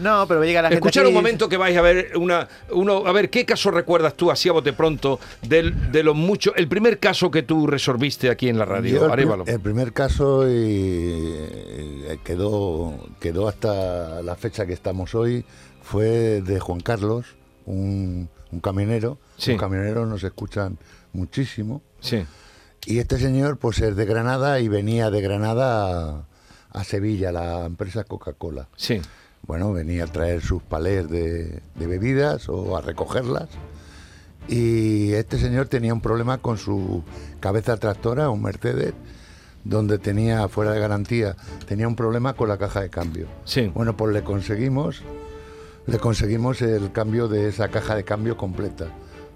No, pero llega la gente. Escuchar aquí un momento que vais a ver una, uno, a ver qué caso recuerdas tú así a bote pronto del- de los muchos, el primer caso que tú resolviste aquí en la radio, el, primer caso y, eh, quedó, quedó hasta la fecha que estamos hoy fue de Juan Carlos, un, un camionero. Sí. Los camioneros nos escuchan muchísimo. Sí. Y este señor pues es de Granada y venía de Granada a, a Sevilla, la empresa Coca-Cola. Sí. Bueno, venía a traer sus palés de, de bebidas o a recogerlas. Y este señor tenía un problema con su cabeza tractora, un Mercedes, donde tenía, fuera de garantía, tenía un problema con la caja de cambio. Sí. Bueno, pues le conseguimos, le conseguimos el cambio de esa caja de cambio completa.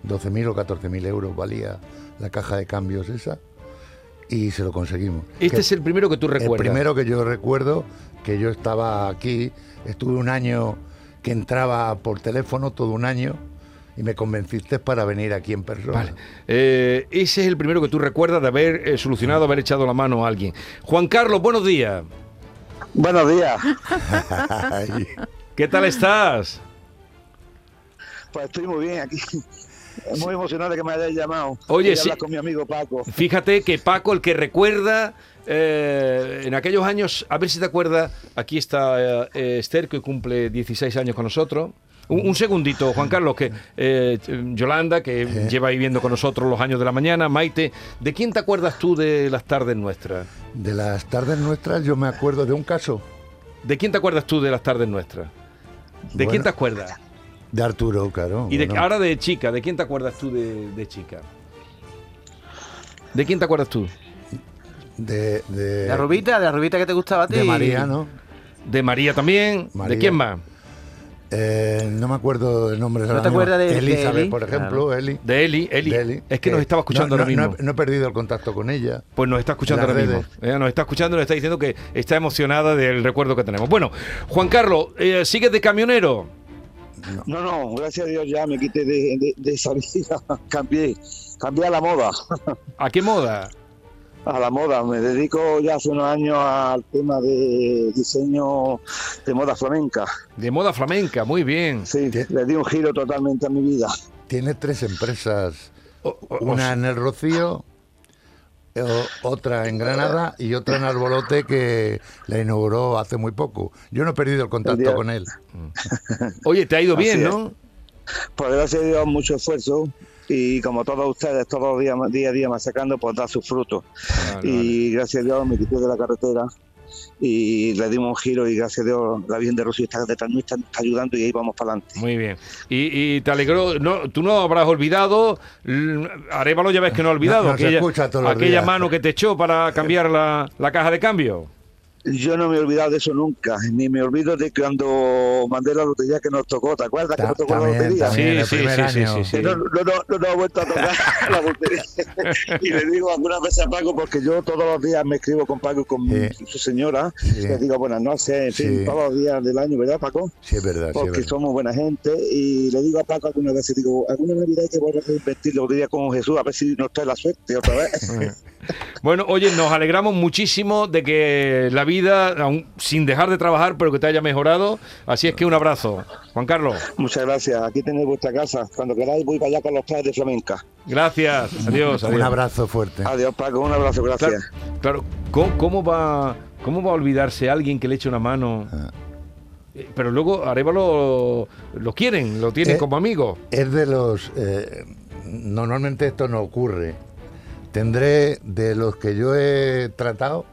12.000 o 14.000 euros valía la caja de cambios esa y se lo conseguimos. Este Que- es el primero que tú el recuerdas. primero que yo recuerdo, que yo estaba aquí, estuve un año que entraba por teléfono, todo un año, y me convenciste para venir aquí en persona. Vale. Eh, ese es el primero que tú recuerdas de haber eh, solucionado, haber echado la mano a alguien. Juan Carlos, buenos días. Buenos días. ¿Qué tal estás? Pues estoy muy bien aquí. Muy emocionado de que me hayáis llamado. Oye, sí. con mi amigo Paco. Fíjate que Paco, el que recuerda eh, en aquellos años, a ver si te acuerdas, aquí está eh, Esther, que cumple 16 años con nosotros. Un, un segundito, Juan Carlos, que eh, Yolanda, que lleva viviendo con nosotros los años de la mañana, Maite, ¿de quién te acuerdas tú de las tardes nuestras? de las tardes nuestras yo me acuerdo de un caso ¿De quién te acuerdas tú de las tardes nuestras? ¿De Bueno. quién te acuerdas? De Arturo, claro. Y de, bueno. ahora de chica, ¿de quién te acuerdas tú de, de chica? ¿De quién te acuerdas tú? de, de, La rubita, la rubita que te gustaba a ti. de María, ¿no? De María también. ¿De quién más? Eh, no me acuerdo el nombre. ¿No ahora te mismo. acuerdas de- de Elizabeth, Eli? por ejemplo, Claro. Eli. De Eli, Eli. de Eli, Es que nos estaba escuchando no, ahora no, mismo. No, no he perdido el contacto con ella. Pues nos está escuchando ahora las mismo. redes. Ella nos está escuchando y nos está diciendo que está emocionada del recuerdo que tenemos. Bueno, Juan Carlos, eh, ¿sigues de camionero? No, no, gracias a Dios ya me quité de, de, de esa vida. cambié, cambié a la moda. ¿A qué moda? A la moda. Me dedico ya hace unos años al tema de diseño de moda flamenca. De moda flamenca, muy bien. Sí, le di un giro totalmente a mi vida. Tiene tres empresas. O- o- Una en el Rocío, o- otra en Granada y otra en Arbolote que la inauguró hace muy poco. Yo no he perdido el contacto El con él. Oye, te ha ido Así bien, es. ¿no? Pues gracias a Dios, mucho esfuerzo. Y como todos ustedes, todos los días, día a día más sacando, pues da sus frutos. y gracias a Dios me quité de la carretera y le dimos un giro y gracias a Dios la Virgen de Rocío está detrás nuestra, nos está ayudando y ahí vamos para adelante. Muy bien. Y, y te alegró, no, tú no habrás olvidado, Arévalo ya ves que no ha olvidado, No, no se aquella, aquella mano que te echó para cambiar la, la caja de cambio. Yo no me he olvidado de eso nunca, ni me olvido de cuando mandé la lotería que nos tocó, ¿te acuerdas que nos tocó la lotería? Sí, sí, sí, sí, año. sí, sí. Que no, no, no, no nos ha vuelto a tocar la lotería. y le digo algunas veces a Paco, porque yo todos los días me escribo con Paco y con Sí. su señora, Sí. le digo buenas noches, en fin, Sí. todos los días del año, ¿verdad Paco? Sí, es verdad. sí, es porque verdad. somos buena gente y le digo a Paco algunas veces, digo, alguna Navidad hay que volver a invertir la lotería con Jesús a ver si nos trae la suerte otra vez. Bueno, oye, nos alegramos muchísimo de que la vida, aún sin dejar de trabajar, pero que te haya mejorado. Así es que un abrazo. Juan Carlos, Muchas gracias, aquí tenéis vuestra casa, cuando queráis voy para allá con los trajes de flamenca. gracias. Adiós. Un abrazo fuerte. Adiós Paco, un abrazo, Claro, gracias. claro, ¿cómo, cómo va, ¿cómo va a olvidarse alguien que le eche una mano? Ah. Eh, Pero luego Arevalo lo quieren, lo tienen Eh, como amigo. Es de los... eh, normalmente esto no ocurre. Tendré, de los que yo he tratado,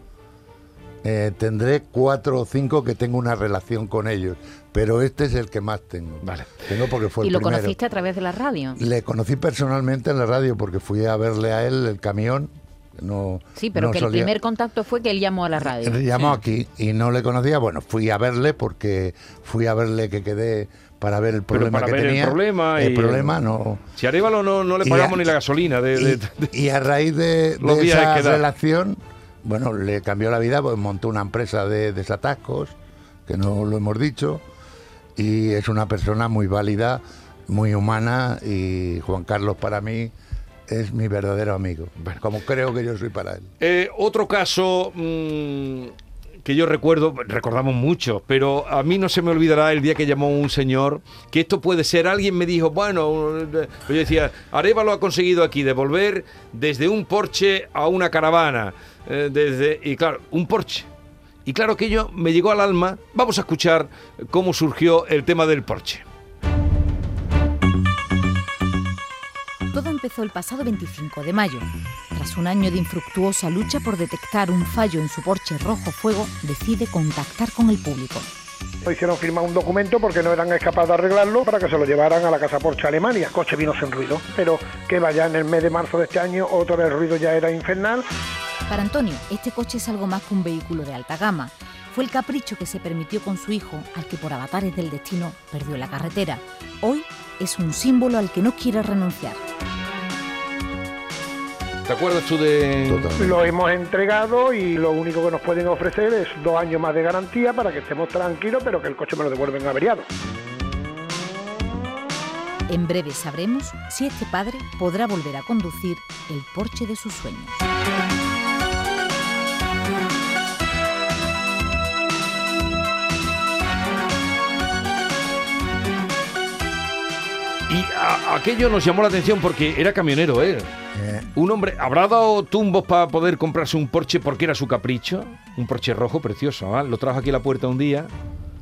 eh, tendré cuatro o cinco que tengo una relación con ellos. Pero este es el que más tengo. Vale. Tengo porque fue ¿Y el lo primero. conociste a través de la radio? Le conocí personalmente en la radio porque fui a verle a él el camión. No, Sí, pero no que el primer contacto fue que él llamó a la radio. Él llamó aquí y no le conocía. Bueno, fui a verle porque fui a verle que quedé para ver el problema para que ver el tenía. problema El y- problema no. Si Arevalo no, no le pagamos a- ni la gasolina de, de- Y, y a raíz de, esa relación, bueno, le cambió la vida, pues montó una empresa de desatascos, que no lo hemos dicho, y es una persona muy válida, muy humana, y Juan Carlos para mí es mi verdadero amigo, como creo que yo soy para él. Eh, otro caso mm, que yo recuerdo, recordamos mucho, pero a mí no se me olvidará el día que llamó un señor, que esto puede ser, alguien me dijo, bueno, eh, yo decía, Arevalo ha conseguido aquí devolver desde un Porsche a una caravana, eh, desde, y claro, un Porsche. Y claro, aquello me llegó al alma. Vamos a escuchar cómo surgió el tema del Porsche. Todo empezó el pasado 25 de mayo. Tras un año de infructuosa lucha por detectar un fallo en su Porsche rojo fuego, decide contactar con el público. Lo hicieron firmar un documento porque no eran capaces de arreglarlo para que se lo llevaran a la casa Porsche Alemania. El coche vino sin ruido, pero que vaya en el mes de marzo de este año, otra vez el ruido ya era infernal. Para Antonio, este coche es algo más que un vehículo de alta gama. Fue el capricho que se permitió con su hijo, al que por avatares del destino perdió la carretera. Hoy es un símbolo al que no quiere renunciar. ¿Te acuerdas tú de...? Totalmente. Lo hemos entregado y lo único que nos pueden ofrecer es dos años más de garantía para que estemos tranquilos, pero que el coche me lo devuelven averiado. En breve sabremos si este padre podrá volver a conducir el Porsche de sus sueños. Y a- aquello nos llamó la atención porque era camionero él. Eh, Un hombre, ¿habrá dado tumbos para poder comprarse un Porsche porque era su capricho? Un Porsche rojo precioso, ¿ah? Lo trajo aquí a la puerta un día.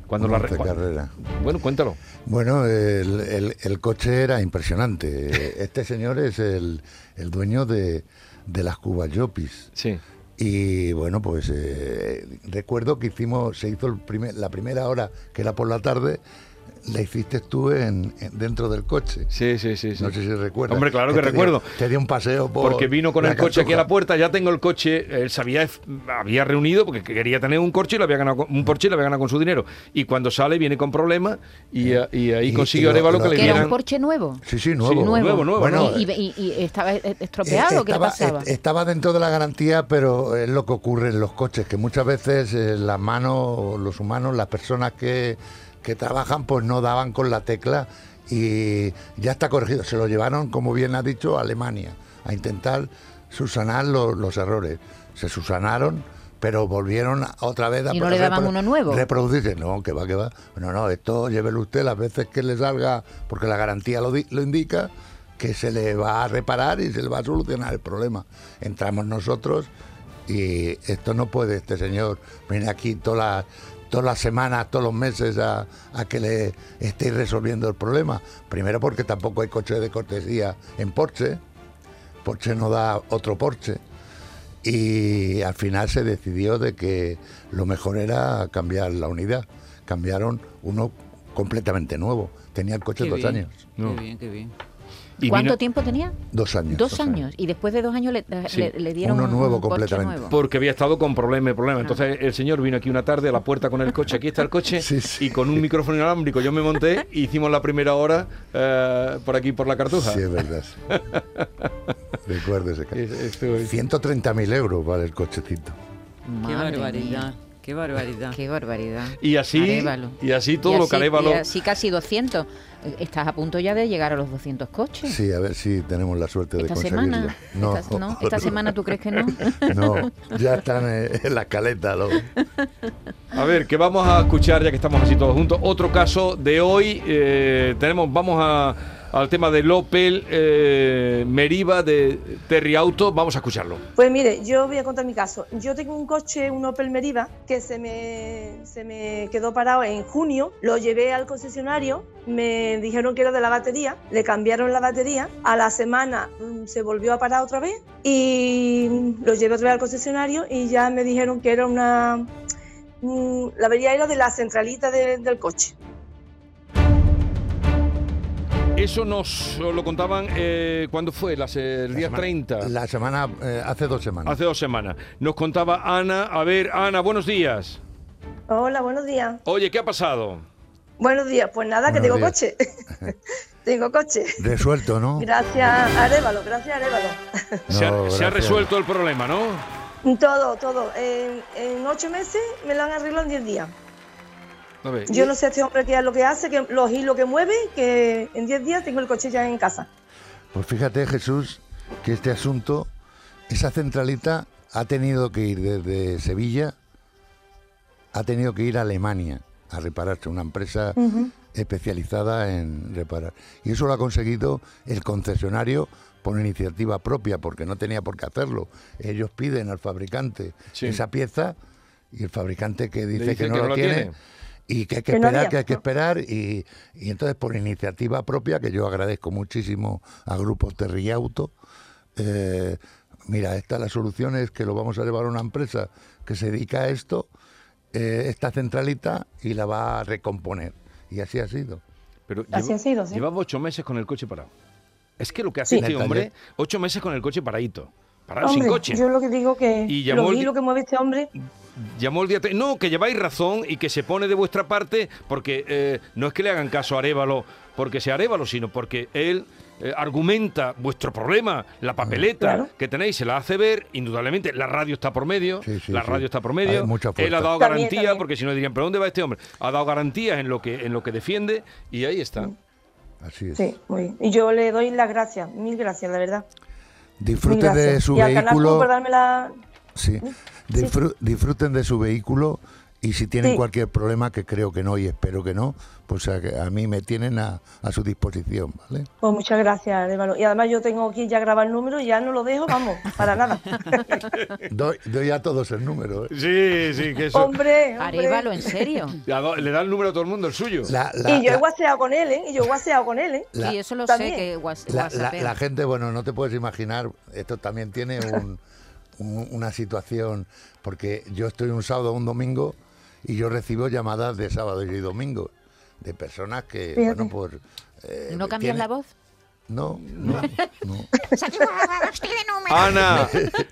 Cuando la... re- carrera. Bueno, cuéntalo. Bueno, el, el- el coche era impresionante. Este señor es el, el dueño de, de las Cubas Yopis. Sí. Y bueno, pues eh, recuerdo que hicimos, se hizo el primer- la primera hora, que era por la tarde, la hiciste tú en, en- dentro del coche. Sí, sí, sí. sí. No sé si recuerdas. Hombre, claro que te dio- recuerdo. te dio un paseo por Porque vino con el coche aquí a la puerta, ya tengo el coche, él sabía, había reunido porque quería tener un coche y lo había ganado con- un Porsche y lo había ganado con su dinero. Y cuando sale viene con problemas y, eh, y ahí Y- consiguió y lo- Arevalo lo- que le Que era dieran... un Porsche nuevo. Sí, sí, nuevo. Sí, nuevo, nuevo, Bueno, y, y- y estaba eh, estropeado, Eh, ¿qué le pasaba? eh, estaba dentro de la garantía, pero es lo que ocurre en los coches, que muchas veces eh, las manos, los humanos, las personas que, que trabajan, pues no daban con la tecla y ya está corregido. Se lo llevaron, como bien ha dicho, a Alemania, a intentar subsanar lo- los errores. Se subsanaron, pero volvieron otra vez a ¿Y no le daban repro- uno nuevo? Reproducirse. No, que va, que va. No, no, esto llévelo usted las veces que le salga, porque la garantía lo, lo indica, que se le va a reparar y se le va a solucionar el problema. Entramos nosotros y esto no puede este señor venir aquí todas las, todas las semanas, todos los meses a, a que le estéis resolviendo el problema. Primero porque tampoco hay coche de cortesía en Porsche. Porsche no da otro Porsche. Y al final se decidió de que lo mejor era cambiar la unidad. Cambiaron uno completamente nuevo. Tenía el coche Qué dos bien, años. No. Qué bien, qué bien. Y ¿Cuánto vino- tiempo tenía? Dos años. Dos años. Y después de dos años le, Sí. le- le dieron Uno un- nuevo un completamente. nuevo. Porque había estado con problemas y problemas. Entonces el señor vino aquí una tarde a la puerta con el coche. Aquí está el coche. Sí, sí. Y con un micrófono inalámbrico yo me monté y hicimos la primera hora eh, por aquí por la cartuja. Sí, es verdad. Recuerdo ese caso. Es- esto es- 130.000 euros vale el cochecito. Qué barbaridad, mía, qué barbaridad. Qué barbaridad. Y así, y así todo Y lo que Arévalo- y así casi 200. Eh, Estás a punto ya de llegar a los 200 coches. Sí, a ver si tenemos la suerte de Esta conseguirlo. semana. Esta, ¿no? Esta semana tú crees que no. No, ya están eh, en la escaleta. los- A ver, que vamos a escuchar, ya que estamos así todos juntos, otro caso de hoy. eh, tenemos, vamos a, al tema del Opel eh, Meriva de Terry Auto. Vamos a escucharlo. Pues mire, yo voy a contar mi caso. Yo tengo un coche, un Opel Meriva, que se me, se me quedó parado en junio. Lo llevé al concesionario, me dijeron que era de la batería, le cambiaron la batería. A la semana mm, se volvió a parar otra vez y lo llevé otra vez al concesionario y ya me dijeron que era una... mm, La avería era de la centralita de- del coche. Eso nos lo contaban, eh, ¿cuándo fue? Las, el día semana- 30. La semana, eh, hace dos semanas. Hace dos semanas. Nos contaba Ana. A ver, Ana, buenos días. Hola, buenos días. Oye, ¿qué ha pasado? Buenos días, pues nada, que tengo coche. tengo coche. Resuelto, ¿no? Gracias, Arevalo, gracias, Arevalo. se, ha, No, se ha resuelto el problema, ¿no? Todo, todo. En, en ocho meses me lo han arreglado en diez días. A ver, Yo no sé este hombre qué es lo que hace, que los hilos que mueve, que en diez días tengo el coche ya en casa. Pues fíjate, Jesús, que este asunto, esa centralita ha tenido que ir desde Sevilla ha tenido que ir a Alemania a repararse, una empresa especializada en reparar. Y eso lo ha conseguido el concesionario por iniciativa propia, porque no tenía por qué hacerlo. Ellos piden al fabricante Sí. esa pieza y el fabricante que dice, dice que no que no tiene. Y que hay que, Que no esperar, había, que hay que esperar y, y entonces por iniciativa propia, que yo agradezco muchísimo a Grupo Terriauto, eh, mira, esta la solución es que lo vamos a llevar a una empresa que se dedica a esto, eh, esta centralita, y la va a recomponer. Y así ha sido. Pero Así ha sido, sí. Llevaba ocho meses con el coche parado. Es que lo que hace Sí. este hombre, ocho meses con el coche paradito. Parado sin coche. yo lo que digo que Y llamó lo el vi, di- lo que mueve este hombre, Llamó el día... No, que lleváis razón y que se pone de vuestra parte porque eh, no es que le hagan caso a Arevalo porque sea Arevalo, sino porque él eh, argumenta vuestro problema, la papeleta Claro. que tenéis, se la hace ver, indudablemente, la radio está por medio, Sí, sí, la sí. radio está por medio, él ha dado También, garantía, también. porque si no dirían, ¿pero dónde va este hombre? Ha dado garantías en lo que, en lo que defiende y ahí está. Así es. sí, muy bien. Y yo le doy las gracias, mil gracias, la verdad. Mil Disfruten de su y al Canal Sur vehículo. por darme Sí. Disfruten de su vehículo y si tienen Sí. cualquier problema, que creo que no y espero que no, pues a, a mí me tienen a, a su disposición, ¿vale? Pues muchas gracias. Y además yo tengo aquí ya grabado el número y ya no lo dejo, vamos, para nada. Doy, doy a todos el número. ¿eh? Sí, sí, que eso... hombre. Arévalo, en serio. Le da- Le da el número a todo el mundo, el suyo. La, la- Y yo he la- guaseado con él, ¿eh? Y yo he guaseado con él, ¿eh? la- sí, eso lo también. sé que guas- la- la- whatsappea. la gente, bueno, no te puedes imaginar, esto también tiene un- un- una situación, porque yo estoy un sábado o un domingo y yo recibo llamadas de sábado y domingo de personas que, Fíjate. bueno, pues... eh, ¿No cambias tienen- la voz? No, no, no. Ana,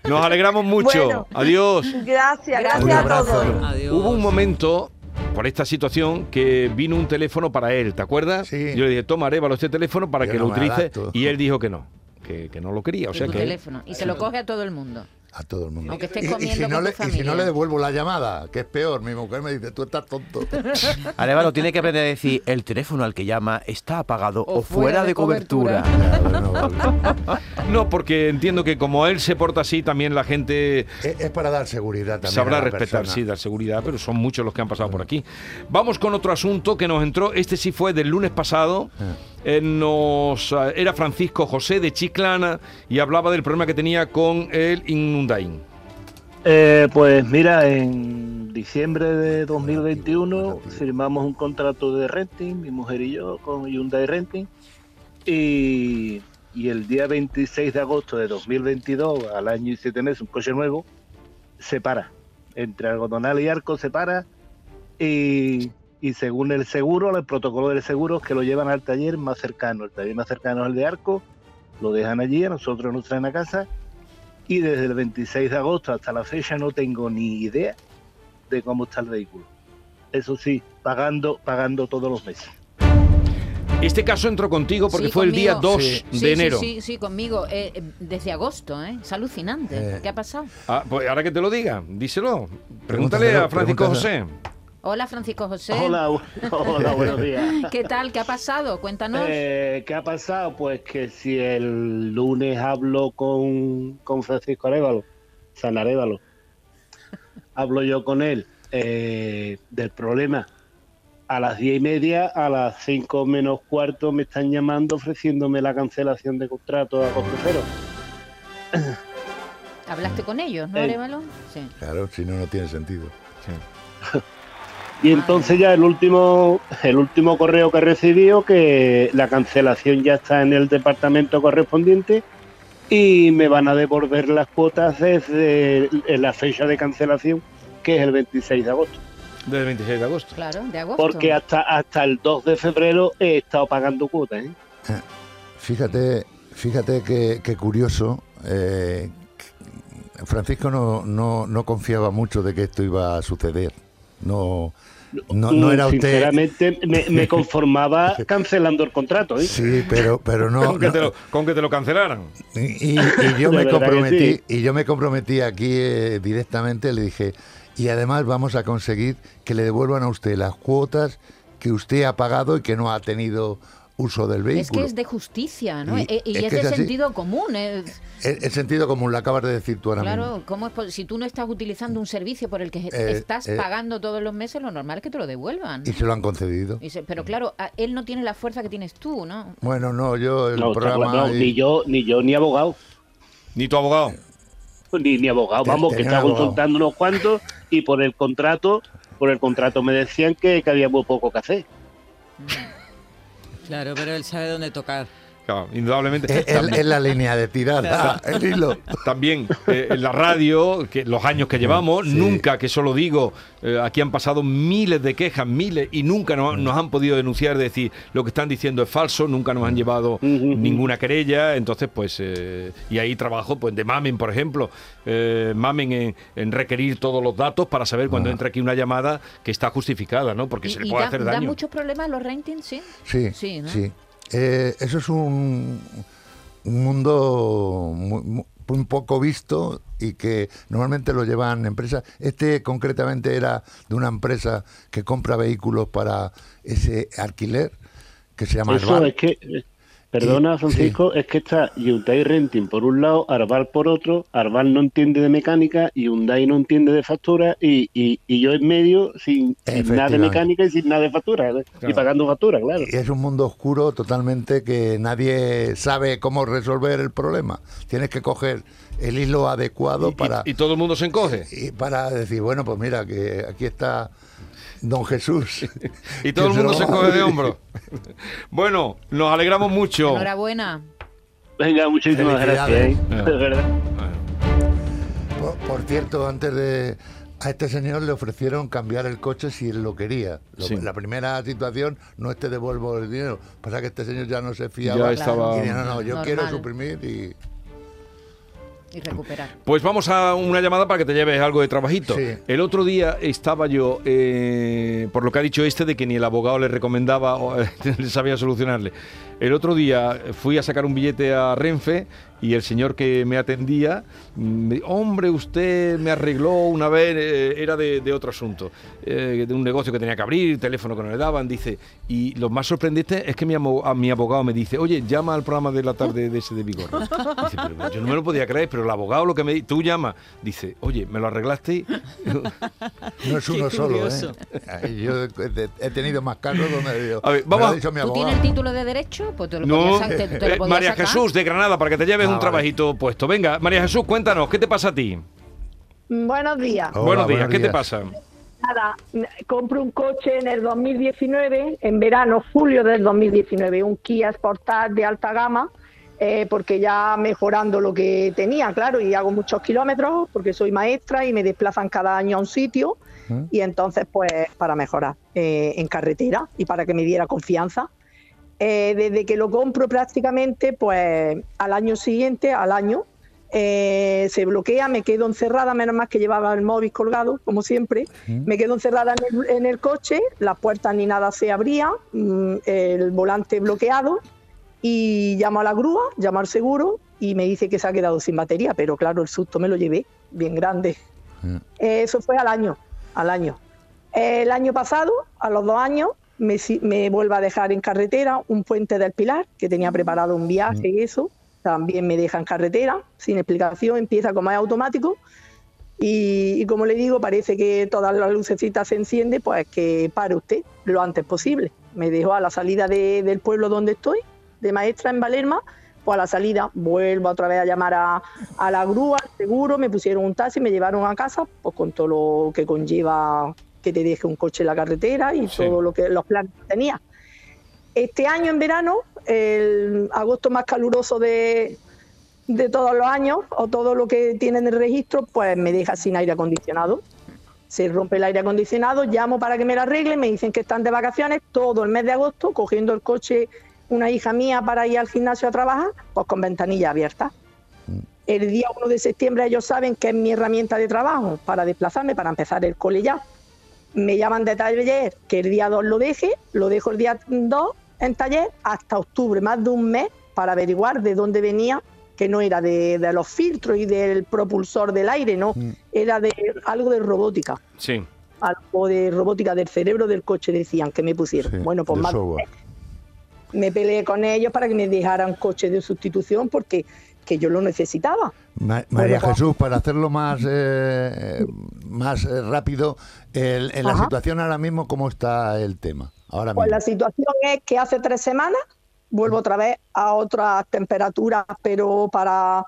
nos alegramos mucho. Bueno. Adiós. Gracias, gracias a todos. Adiós. Hubo un momento por esta situación que vino un teléfono para él, ¿te acuerdas? Sí. Yo le dije, toma, Arévalo, este teléfono para Yo que no lo utilice. adapto. Y él dijo que no, que, que no lo quería. O sea que teléfono. Y se lo coge a todo el mundo. A todo el mundo. Aunque estés Y- y, comiendo si no con le, tu y si no le devuelvo la llamada, que es peor, mi mujer me dice, tú estás tonto. Arevalo tiene que aprender a decir el teléfono al que llama está apagado o, fuera, de cobertura. No, porque entiendo que como él se porta así, también la gente es, es para dar seguridad también. sabrá a la respetar, persona. sí, dar seguridad, pero son muchos los que han pasado por aquí. Vamos con otro asunto que nos entró, este sí fue del lunes pasado. Ah. Nos, eh, era Francisco José de Chiclana y hablaba del problema que tenía con el Inundain. Eh, pues mira, en diciembre de 2021 firmamos un contrato de renting, mi mujer y yo, con Hyundai Renting. Y, y el día 26 de agosto de 2022, al año y siete meses, un coche nuevo, se para. Entre Algodonal y Arco se para. Y, y según el seguro, el protocolo del seguro es que lo llevan al taller más cercano. El taller más cercano es el de Arco. Lo dejan allí, a nosotros nos traen a casa y desde el 26 de agosto hasta la fecha no tengo ni idea de cómo está el vehículo. Eso sí, pagando, pagando todos los meses. Este caso entró contigo porque Sí, fue el día conmigo. 2 Sí. de Sí, enero. Sí, sí, conmigo. eh, eh, desde agosto, ¿eh? Es alucinante. Eh. ¿Qué ha pasado? Ah, pues ahora que te lo diga, díselo. Pregúntale Pregúntaselo, a Francisco pregúntaselo. José. Hola, Francisco José. Hola, bu- hola, buenos días. ¿Qué tal? ¿Qué ha pasado? Cuéntanos. Eh, ¿Qué ha pasado? Pues que si el lunes hablo con, con Francisco Arevalo, San Arevalo, hablo yo con él eh, del problema. A las diez y media, a las cinco menos cuarto me están llamando ofreciéndome la cancelación de contrato a coste cero. ¿Hablaste con ellos, no, eh. Arevalo? Sí. Claro, si no, no tiene sentido. Y entonces ya el último, el último correo que he recibido, que la cancelación ya está en el departamento correspondiente y me van a devolver las cuotas desde la fecha de cancelación, que es el 26 de agosto. Del 26 de agosto. Claro, de agosto. Porque hasta, hasta el 2 de febrero he estado pagando cuotas. ¿eh? Fíjate, fíjate que, que curioso. eh, Francisco no, no, no confiaba mucho de que esto iba a suceder. No, no, no era usted. Sinceramente, me, me conformaba cancelando el contrato. ¿eh? Sí, pero, pero no. con, que no- te lo, con que te lo cancelaran. Y, y- y yo me comprometí, sí. y yo me comprometí aquí eh, directamente, le dije, y además vamos a conseguir que le devuelvan a usted las cuotas que usted ha pagado y que no ha tenido uso del Es vehículo. que es de justicia, ¿no? Y- E- Y, es es, que de es así. sentido común. es- El, el sentido común, lo acabas de decir tú ahora mismo. claro, ¿cómo es pos- si tú no estás utilizando un servicio por el que Eh, estás eh. pagando todos los meses, lo normal es que te lo devuelvan. Y se lo han concedido. Y se- pero claro, a- él no tiene la fuerza que tienes tú, ¿no? Bueno, no, yo el No, programa... no, y- ni yo, ni yo, ni abogado. Ni tu abogado. Ni, ni abogado, vamos, que estaba consultando unos cuantos y por el contrato, por el contrato me decían que, que había muy poco que hacer. Claro, pero él sabe dónde tocar. Claro, indudablemente. Es, la línea de tirada, el hilo. También eh, en la radio, que los años que llevamos, Sí. nunca, que solo digo, eh, aquí han pasado miles de quejas, miles, y nunca nos, nos han podido denunciar, decir lo que están diciendo es falso, nunca nos han llevado ninguna querella, entonces pues, eh, y ahí trabajo pues de Mamen, por ejemplo, eh, Mamen en, en requerir todos los datos para saber cuando Ah. entra aquí una llamada que está justificada, ¿no? Porque Y, se le y puede da, hacer da daño. muchos problemas los ratings, ¿sí? Sí, Sí, sí. Eh, eso es un, un mundo muy, muy- muy poco visto y que normalmente lo llevan empresas. Este concretamente era de una empresa que compra vehículos para ese alquiler que se llama Eso Arval. es que, perdona Francisco, es que está Hyundai Renting por un lado, Arval por otro, Arval no entiende de mecánica, Hyundai no entiende de factura y, y, y yo en medio sin, sin nada de mecánica y sin nada de factura, ¿eh? y pagando factura, claro. Y es un mundo oscuro totalmente que nadie sabe cómo resolver el problema. Tienes que coger el hilo adecuado Y- y- para, y todo el mundo se encoge. y para decir, bueno, pues mira, que aquí está Don Jesús. Y todo el mundo se coge de hombro. Bueno, nos alegramos mucho. Enhorabuena. Venga, muchísimas gracias. Felicidades. ¿eh? De verdad. Por, por cierto, antes de... A este señor le ofrecieron cambiar el coche si él lo quería. Lo- Sí. La primera situación no es te devuelvo el dinero. Pasa que este señor ya no se fiaba. Ya estaba- Y dijo, no, no, yo Normal. quiero suprimir y... Y recuperar. Pues vamos a una llamada para que te lleves algo de trabajito. Sí. El otro día estaba yo, eh, por lo que ha dicho este, de que ni el abogado le recomendaba o eh, le sabía solucionarle. El otro día fui a sacar un billete a Renfe y el señor que me atendía, mm, me dijo, hombre, usted me arregló una vez, eh, era de, de otro asunto, eh, de un negocio que tenía que abrir, teléfono que no le daban, dice. Y lo más sorprendente es que mi, a mi abogado me dice, oye, llama al programa de la tarde de ese de Vigorra. Dice, pero yo no me lo podía creer, pero el abogado lo que me dice, tú llama, dice, oye, ¿me lo arreglaste? No es uno solo. ¿eh? Yo he tenido más casos donde digo, A ver, me vamos lo a- ha dicho mi ¿Tú abogado. tienes el título de derecho? Pues te lo No, podías, te- te lo eh, María sacar. Jesús de Granada, para que te lleves Ah, un vale. trabajito puesto. Venga, María Jesús, cuéntanos, ¿qué te pasa a ti? Buenos días. Hola, buenos días, buenos ¿qué te pasa? Nada, compro un coche en el 2019, en verano, julio del 2019, un Kia Sportage de alta gama, eh, porque ya mejorando lo que tenía, claro, y hago muchos kilómetros porque soy maestra y me desplazan cada año a un sitio, ¿Mm? y entonces, pues, para mejorar eh, en carretera y para que me diera confianza. Eh, desde que lo compro prácticamente, pues al año siguiente, al año, eh, se bloquea, me quedo encerrada, menos mal que llevaba el móvil colgado, como siempre, me quedo encerrada en el, en el coche, las puertas ni nada se abrían, mm, el volante bloqueado y llamo a la grúa, llamo al seguro y me dice que se ha quedado sin batería, pero claro, el susto me lo llevé, bien grande. Eh, eso fue al año, al año. El año pasado, a los dos años, me, me a dejar en carretera un puente del Pilar, que tenía preparado un viaje y eso, también me deja en carretera, sin explicación, empieza como es automático. Y, y como le digo, parece que todas las lucecitas se encienden, pues que pare usted lo antes posible. Me dejó a la salida de- del pueblo donde estoy, de maestra en Valerma, pues a la salida vuelvo otra vez a llamar a, a la grúa, al seguro, me pusieron un taxi, me llevaron a casa, pues con todo lo que conlleva que te deje un coche en la carretera y Sí. todo lo que los planes que tenía. Este año en verano, el agosto más caluroso de, de todos los años, o todo lo que tienen el registro, pues me deja sin aire acondicionado. Se rompe el aire acondicionado, llamo para que me lo arreglen, me dicen que están de vacaciones todo el mes de agosto, cogiendo el coche una hija mía para ir al gimnasio a trabajar, pues con ventanilla abierta. El día 1 de septiembre ellos saben que es mi herramienta de trabajo para desplazarme, para empezar el cole ya. Me llaman de taller que el día 2 lo deje, lo dejo el día 2 en taller hasta octubre, más de un mes, para averiguar de dónde venía, que no era de, de los filtros y del propulsor del aire, no, era de algo de robótica, Sí. algo de robótica del cerebro del coche, decían que me pusieron. Sí, bueno, pues más software. me peleé con ellos para que me dejaran coche de sustitución porque que yo lo necesitaba. Ma- María pues- Jesús, para hacerlo más, eh, más eh, rápido, el- en la Ajá. situación ahora mismo, ¿cómo está el tema? Ahora Pues mismo. la situación es que hace tres semanas vuelvo otra vez a otras temperaturas, pero para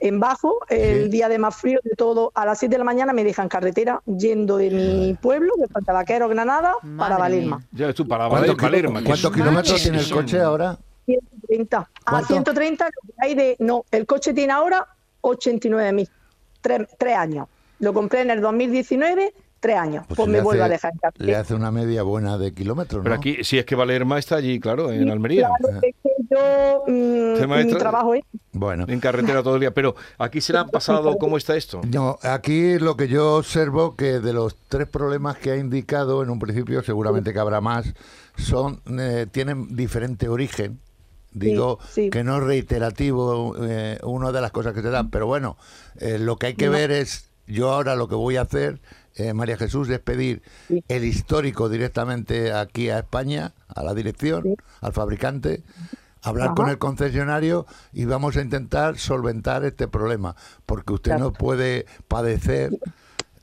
en bajo, el Sí. día de más frío de todo, a las 7 de la mañana me dejan carretera yendo de mi pueblo, de Vaquero, Granada, para Valerma. Ya tú, para ¿Cuántos, Valer- Valerma. cuántos kilómetros tiene el coche ahora? 130. A ¿Cuánto? 130 lo que hay de... No, el coche tiene ahora 89.000, tres, tres años. Lo compré en el 2019, tres años. Pues, le me vuelvo a hace- dejar en Le hace una media buena de kilómetros, Pero aquí, si es que Valerma está allí, claro, en Almería. Claro, es que yo, mm, trabajo es... Bueno. En carretera todo el día. Pero aquí se le han pasado, ¿cómo está esto? No, aquí lo que yo observo que de los tres problemas que ha indicado en un principio, seguramente que habrá más, son eh, tienen diferente origen. Digo sí. que no es reiterativo eh, una de las cosas que se dan, pero bueno, eh, lo que hay que No. ver es, yo ahora lo que voy a hacer, eh, María Jesús, es pedir el histórico directamente aquí a España, a la dirección, al fabricante, hablar Ajá. con el concesionario y vamos a intentar solventar este problema, porque usted no puede padecer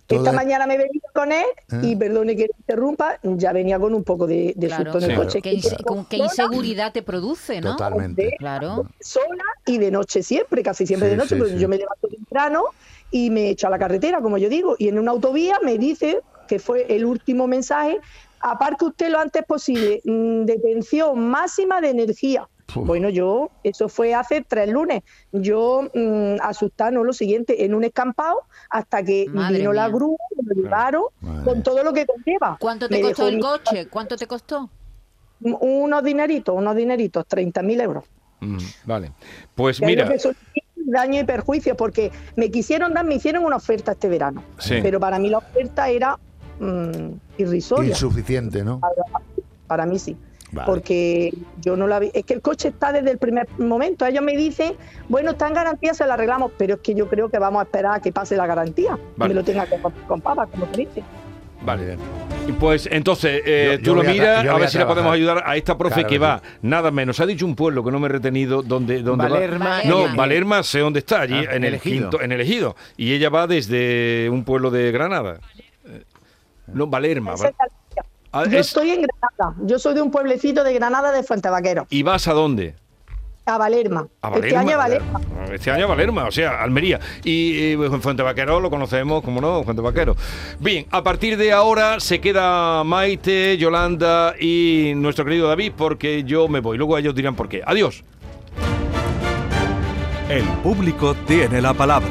Esta toda- mañana me he venido con él ¿Eh? y perdone que interrumpa, ya venía con un poco de, de Claro, susto en el coche. qué, con qué inseguridad te produce, ¿no? Totalmente. Claro. sola y de noche siempre, casi siempre Sí, de noche, sí, porque sí. yo me levanto temprano y me echo a la carretera, como yo digo, y en una autovía me dice, que fue el último mensaje, aparque usted lo antes posible, mm, detención máxima de energía. Uf. Bueno, yo, eso fue hace tres lunes, yo mm, asustada, no lo siguiente, en un escampado, hasta que Madre vino la grúa, me llevaron, Madre. con todo lo que conlleva. ¿Cuánto te Me costó el mi- coche? ¿Cuánto te costó? Unos dineritos, unos dineritos, 30.000 euros. Mm, vale. Pues Que mira, daño y perjuicio, porque me quisieron dar, me hicieron una oferta este verano, Sí. pero para mí la oferta era mm, irrisoria. insuficiente, ¿no? Para mí sí. Vale. Porque yo no la vi. Es que el coche está desde el primer momento. Ellos me dicen, bueno, está en garantía, se la arreglamos, pero es que yo creo que vamos a esperar a que pase la garantía. Vale. Me lo tenga que con, con papas, como te dice. vale. Y Pues entonces, eh, Yo- tú yo lo a miras, a ver a si la podemos ayudar a esta profe Claro que va, nada menos. Ha dicho un pueblo que no me he retenido donde, donde Valerma, va. No, Valerma sé dónde está, allí Ah, en el Elegido. quinto, en el ejido. Y ella va desde un pueblo de Granada. No, Valerma. Es Ah, Yo es- estoy en Granada. Yo soy de un pueblecito de Granada de Fuente Vaquero, ¿Y vas a dónde? a Valerma. A Este Valerma. año a Valerma. Este año a Valerma, o sea, Almería. Y, eh, en Fuente Vaquero lo conocemos, como no, Fuente Vaquero. Bien, a partir de ahora se queda Maite, Yolanda y nuestro querido David, porque yo me voy. Luego ellos dirán por qué. Adiós. El público tiene la palabra.